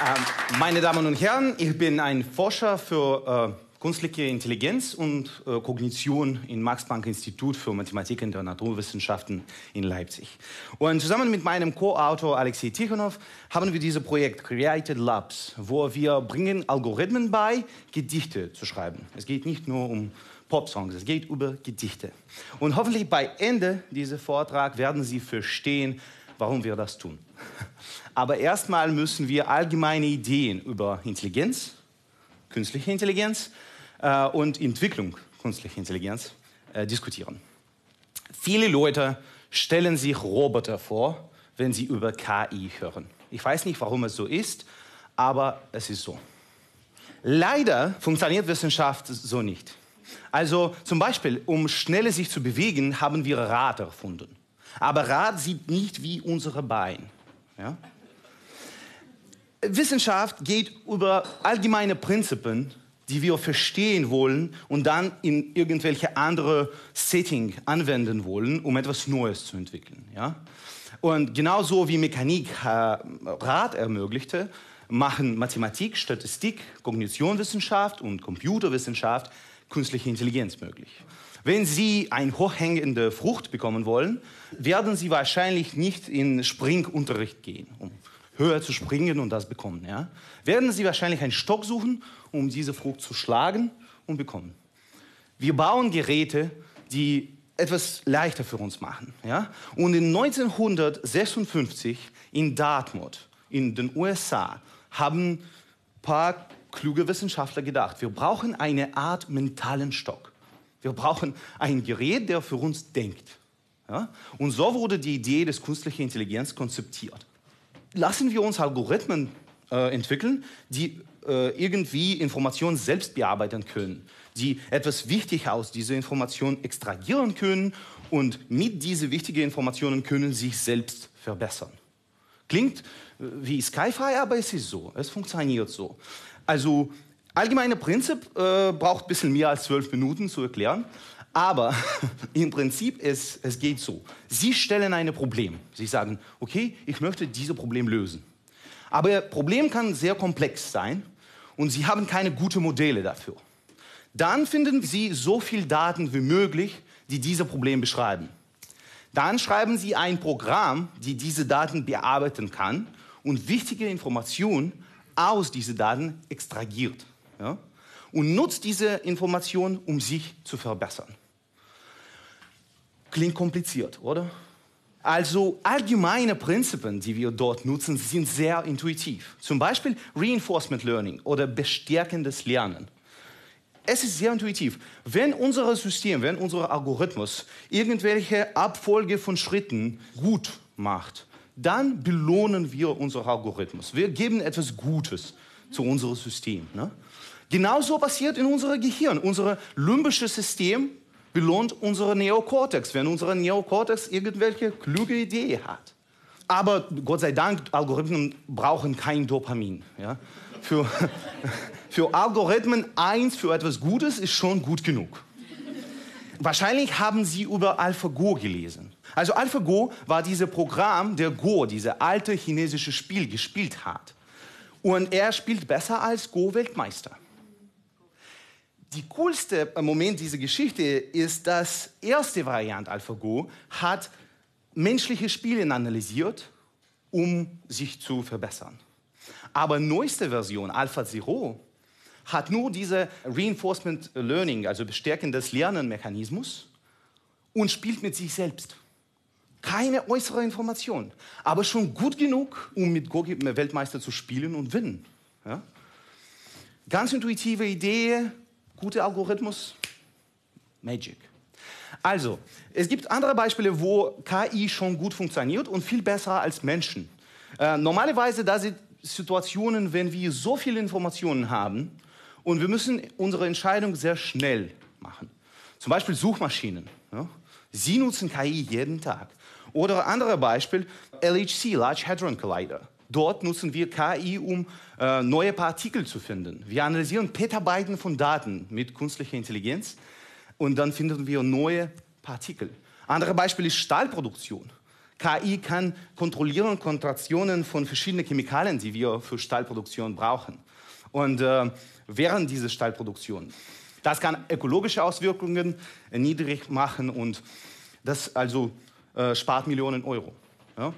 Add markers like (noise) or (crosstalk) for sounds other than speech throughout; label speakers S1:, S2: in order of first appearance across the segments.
S1: Ähm, meine Damen und Herren, ich bin ein Forscher für äh, künstliche Intelligenz und äh, Kognition im Max-Planck-Institut für Mathematik und Naturwissenschaften in Leipzig. Und zusammen mit meinem Co-Autor Alexei Tikhonov haben wir dieses Projekt Created Labs, wo wir bringen Algorithmen bei, Gedichte zu schreiben. Es geht nicht nur um Popsongs, es geht über Gedichte. Und hoffentlich bei Ende dieses Vortrags werden Sie verstehen, warum wir das tun. Aber erstmal müssen wir allgemeine Ideen über Intelligenz, künstliche Intelligenz äh, und Entwicklung künstlicher Intelligenz äh, diskutieren. Viele Leute stellen sich Roboter vor, wenn sie über KI hören. Ich weiß nicht, warum es so ist, aber es ist so. Leider funktioniert Wissenschaft so nicht. Also zum Beispiel, um schneller sich zu bewegen, haben wir Rad erfunden. Aber Rad sieht nicht wie unsere Beine. Ja? Wissenschaft geht über allgemeine Prinzipien, die wir verstehen wollen und dann in irgendwelche andere Setting anwenden wollen, um etwas Neues zu entwickeln. Ja? Und genauso wie Mechanik äh, Rad ermöglichte, machen Mathematik, Statistik, Kognitionswissenschaft und Computerwissenschaft künstliche Intelligenz möglich. Wenn Sie eine hochhängende Frucht bekommen wollen, werden Sie wahrscheinlich nicht in Springunterricht gehen, um höher zu springen und das bekommen. Ja? Werden Sie wahrscheinlich einen Stock suchen, um diese Frucht zu schlagen und bekommen. Wir bauen Geräte, die etwas leichter für uns machen. Ja? Und in 1956 in Dartmouth in den USA haben ein paar kluge Wissenschaftler gedacht, wir brauchen eine Art mentalen Stock. Wir brauchen ein Gerät, der für uns denkt. Ja? Und so wurde die Idee des künstlichen Intelligenz konzeptiert lassen wir uns Algorithmen äh, entwickeln, die äh, irgendwie Informationen selbst bearbeiten können, die etwas wichtig aus dieser Information extrahieren können und mit diesen wichtigen Informationen können sich selbst verbessern. Klingt äh, wie Skyfi, aber es ist so, es funktioniert so. Also allgemeine Prinzip äh, braucht ein bisschen mehr als zwölf Minuten zu erklären. Aber (laughs) im Prinzip es, es geht so. Sie stellen ein Problem. Sie sagen, okay, ich möchte dieses Problem lösen. Aber das Problem kann sehr komplex sein und Sie haben keine guten Modelle dafür. Dann finden Sie so viel Daten wie möglich, die dieses Problem beschreiben. Dann schreiben Sie ein Programm, die diese Daten bearbeiten kann und wichtige Informationen aus diesen Daten extrahiert. Ja? Und nutzt diese Informationen, um sich zu verbessern. Klingt kompliziert, oder? Also allgemeine Prinzipien, die wir dort nutzen, sind sehr intuitiv. Zum Beispiel Reinforcement Learning oder bestärkendes Lernen. Es ist sehr intuitiv. Wenn unser System, wenn unser Algorithmus irgendwelche Abfolge von Schritten gut macht, dann belohnen wir unseren Algorithmus. Wir geben etwas Gutes zu unserem System. Ne? Genauso passiert in unserem Gehirn. Unser limbisches System belohnt unsere Neokortex, wenn unser Neokortex irgendwelche kluge Idee hat. Aber Gott sei Dank, Algorithmen brauchen kein Dopamin. Ja? Für, (laughs) für Algorithmen eins für etwas Gutes ist schon gut genug. Wahrscheinlich haben Sie über AlphaGo gelesen. Also AlphaGo war dieses Programm, der Go, dieses alte chinesische Spiel, gespielt hat. Und er spielt besser als Go-Weltmeister die coolste Moment dieser Geschichte ist, dass erste Variante AlphaGo hat menschliche Spiele analysiert, um sich zu verbessern. Aber neueste Version AlphaZero hat nur diese Reinforcement Learning, also bestärkendes Lernenmechanismus und spielt mit sich selbst. Keine äußere Information, aber schon gut genug, um mit Go Weltmeister zu spielen und gewinnen. Ja? Ganz intuitive Idee, Guter Algorithmus? Magic. Also, es gibt andere Beispiele, wo KI schon gut funktioniert und viel besser als Menschen. Äh, normalerweise, da sind Situationen, wenn wir so viele Informationen haben und wir müssen unsere Entscheidung sehr schnell machen. Zum Beispiel Suchmaschinen. Ja? Sie nutzen KI jeden Tag. Oder andere Beispiel, LHC, Large Hadron Collider. Dort nutzen wir KI, um äh, neue Partikel zu finden. Wir analysieren Petabyten von Daten mit künstlicher Intelligenz und dann finden wir neue Partikel. Andere Beispiel ist Stahlproduktion. KI kann kontrollieren Kontraktionen von verschiedenen Chemikalien, die wir für Stahlproduktion brauchen. Und äh, während dieser Stahlproduktion. Das kann ökologische Auswirkungen niedrig machen und das also äh, spart Millionen Euro. Ja?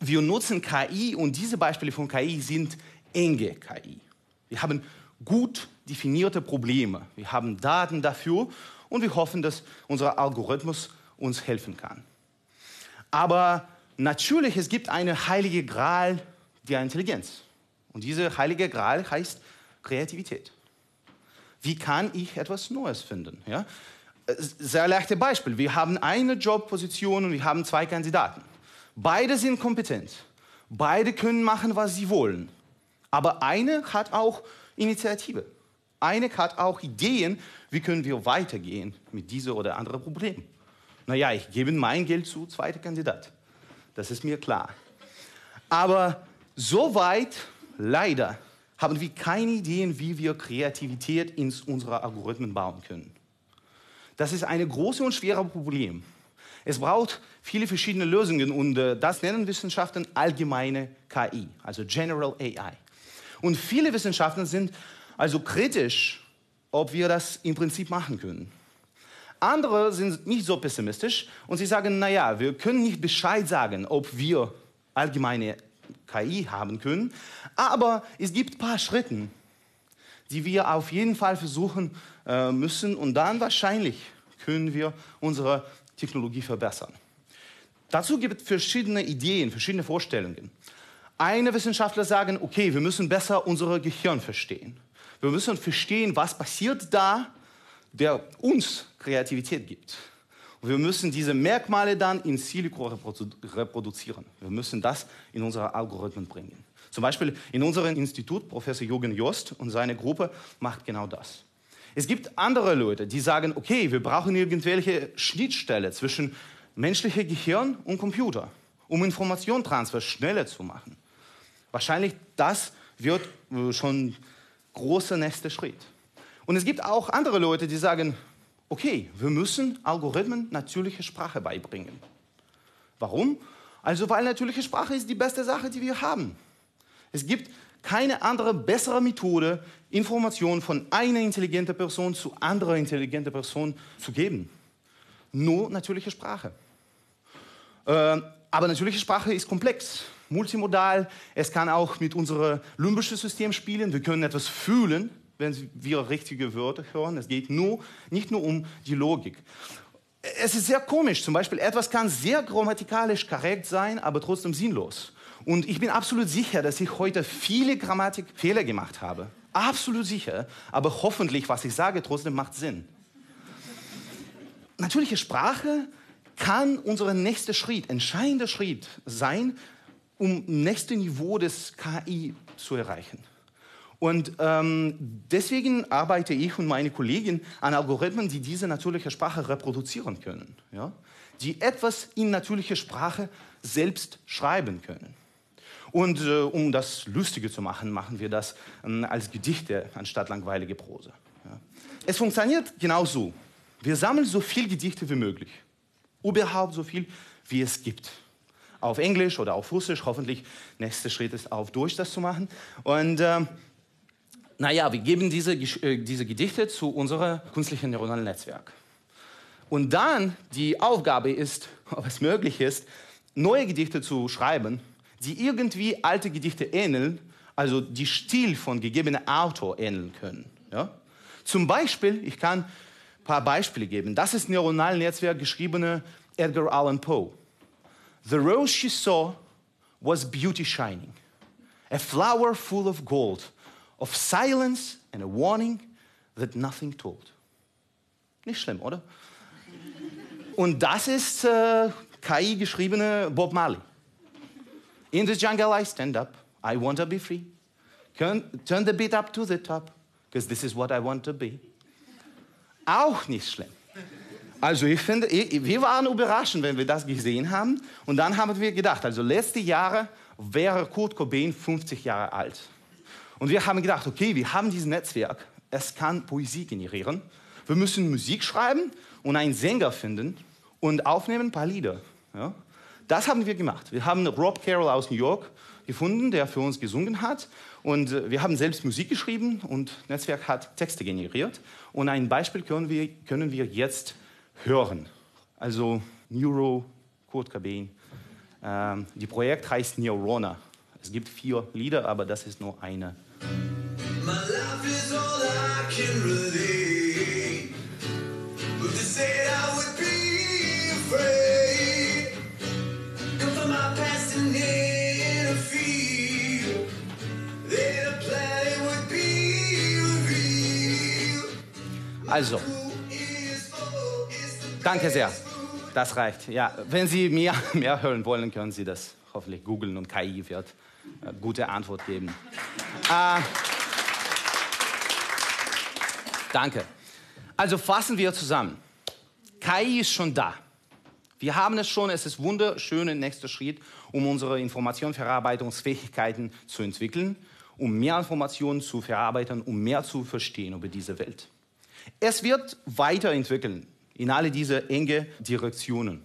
S1: Wir nutzen KI und diese Beispiele von KI sind enge KI. Wir haben gut definierte Probleme. Wir haben Daten dafür und wir hoffen, dass unser Algorithmus uns helfen kann. Aber natürlich, es gibt eine heilige Gral der Intelligenz. Und diese heilige Gral heißt Kreativität. Wie kann ich etwas Neues finden? Ja? Sehr leichtes Beispiel. Wir haben eine Jobposition und wir haben zwei Kandidaten. Beide sind kompetent. Beide können machen, was sie wollen. Aber eine hat auch Initiative. Eine hat auch Ideen, wie können wir weitergehen mit diesem oder anderen Problem. Naja, ich gebe mein Geld zu zweiter Kandidat. Das ist mir klar. Aber soweit, leider, haben wir keine Ideen, wie wir Kreativität in unsere Algorithmen bauen können. Das ist ein großes und schweres Problem. Es braucht viele verschiedene Lösungen und äh, das nennen Wissenschaften allgemeine KI, also General AI. Und viele Wissenschaftler sind also kritisch, ob wir das im Prinzip machen können. Andere sind nicht so pessimistisch und sie sagen, naja, wir können nicht Bescheid sagen, ob wir allgemeine KI haben können, aber es gibt ein paar Schritte, die wir auf jeden Fall versuchen äh, müssen und dann wahrscheinlich können wir unsere Technologie verbessern. Dazu gibt es verschiedene Ideen, verschiedene Vorstellungen. Eine Wissenschaftler sagen, okay, wir müssen besser unser Gehirn verstehen. Wir müssen verstehen, was passiert da, der uns Kreativität gibt. Wir müssen diese Merkmale dann in Silico reproduzieren. Wir müssen das in unsere Algorithmen bringen. Zum Beispiel in unserem Institut, Professor Jürgen Jost und seine Gruppe macht genau das. Es gibt andere Leute, die sagen, okay, wir brauchen irgendwelche Schnittstelle zwischen menschlichem Gehirn und Computer, um Informationstransfer schneller zu machen. Wahrscheinlich das wird äh, schon großer nächster Schritt. Und es gibt auch andere Leute, die sagen, okay, wir müssen Algorithmen natürliche Sprache beibringen. Warum? Also weil natürliche Sprache ist die beste Sache, die wir haben. Es gibt keine andere bessere Methode, Informationen von einer intelligenten Person zu anderer intelligenter Person zu geben. Nur natürliche Sprache. Äh, aber natürliche Sprache ist komplex, multimodal. Es kann auch mit unserem limbischen System spielen. Wir können etwas fühlen, wenn wir richtige Wörter hören. Es geht nur, nicht nur um die Logik. Es ist sehr komisch. Zum Beispiel, etwas kann sehr grammatikalisch korrekt sein, aber trotzdem sinnlos. Und ich bin absolut sicher, dass ich heute viele Grammatikfehler gemacht habe. Absolut sicher. Aber hoffentlich, was ich sage, trotzdem macht Sinn. Natürliche Sprache kann unser nächster Schritt, entscheidender Schritt sein, um nächste Niveau des KI zu erreichen. Und ähm, deswegen arbeite ich und meine Kollegen an Algorithmen, die diese natürliche Sprache reproduzieren können, ja? die etwas in natürlicher Sprache selbst schreiben können. Und äh, um das Lustige zu machen, machen wir das äh, als Gedichte anstatt langweilige Prose. Ja. Es funktioniert genau so. Wir sammeln so viel Gedichte wie möglich. Überhaupt so viel, wie es gibt. Auf Englisch oder auf Russisch. Hoffentlich nächster Schritt ist auf Deutsch das zu machen. Und äh, naja, wir geben diese, äh, diese Gedichte zu unserem künstlichen neuronalen Netzwerk. Und dann die Aufgabe ist, (laughs) ob es möglich ist, neue Gedichte zu schreiben die irgendwie alte Gedichte ähneln, also die Stil von gegebenem Autor ähneln können. Ja? Zum Beispiel, ich kann ein paar Beispiele geben. Das ist neuronal Netzwerk geschriebene Edgar Allan Poe. The rose she saw was beauty shining, a flower full of gold, of silence and a warning that nothing told. Nicht schlimm, oder? Und das ist äh, KI geschriebene Bob Marley. In the jungle I stand up. I want to be free. Turn the beat up to the top, because this is what I want to be. Auch nicht schlimm. Also ich finde, wir waren überrascht, wenn wir das gesehen haben. Und dann haben wir gedacht, also letzte Jahre wäre Kurt Cobain 50 Jahre alt. Und wir haben gedacht, okay, wir haben dieses Netzwerk, es kann Poesie generieren. Wir müssen Musik schreiben und einen Sänger finden und aufnehmen ein paar Lieder. Ja? Das haben wir gemacht. Wir haben Rob Carroll aus New York gefunden, der für uns gesungen hat. Und äh, wir haben selbst Musik geschrieben und Netzwerk hat Texte generiert. Und ein Beispiel können wir, können wir jetzt hören. Also Neuro, Kurt Cobain. Ähm, die Projekt heißt Neurona. Es gibt vier Lieder, aber das ist nur eine. My life is all I can relate. But to say I would be afraid. Come from my past and interfere. Then a plan would be revealed. Also, danke sehr. Das reicht. Ja, wenn Sie mehr, (laughs) mehr hören wollen, können Sie das hoffentlich googeln und KI wird gute Antwort geben. Äh, danke. Also fassen wir zusammen. KI ist schon da. Wir haben es schon, es ist wunderschön ein nächster Schritt, um unsere Informationsverarbeitungsfähigkeiten zu entwickeln, um mehr Informationen zu verarbeiten, um mehr zu verstehen über diese Welt. Es wird weiterentwickeln in alle diese enge Direktionen.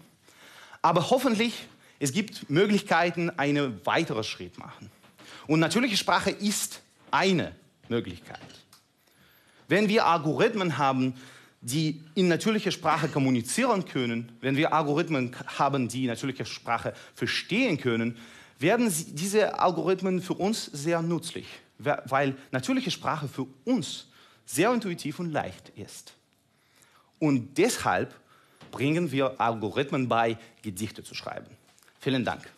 S1: Aber hoffentlich es gibt Möglichkeiten, einen weiteren Schritt machen. Und natürliche Sprache ist eine Möglichkeit. Wenn wir Algorithmen haben, die in natürlicher Sprache kommunizieren können, wenn wir Algorithmen haben, die natürliche Sprache verstehen können, werden diese Algorithmen für uns sehr nützlich, weil natürliche Sprache für uns sehr intuitiv und leicht ist. Und deshalb bringen wir Algorithmen bei, Gedichte zu schreiben. Vielen Dank.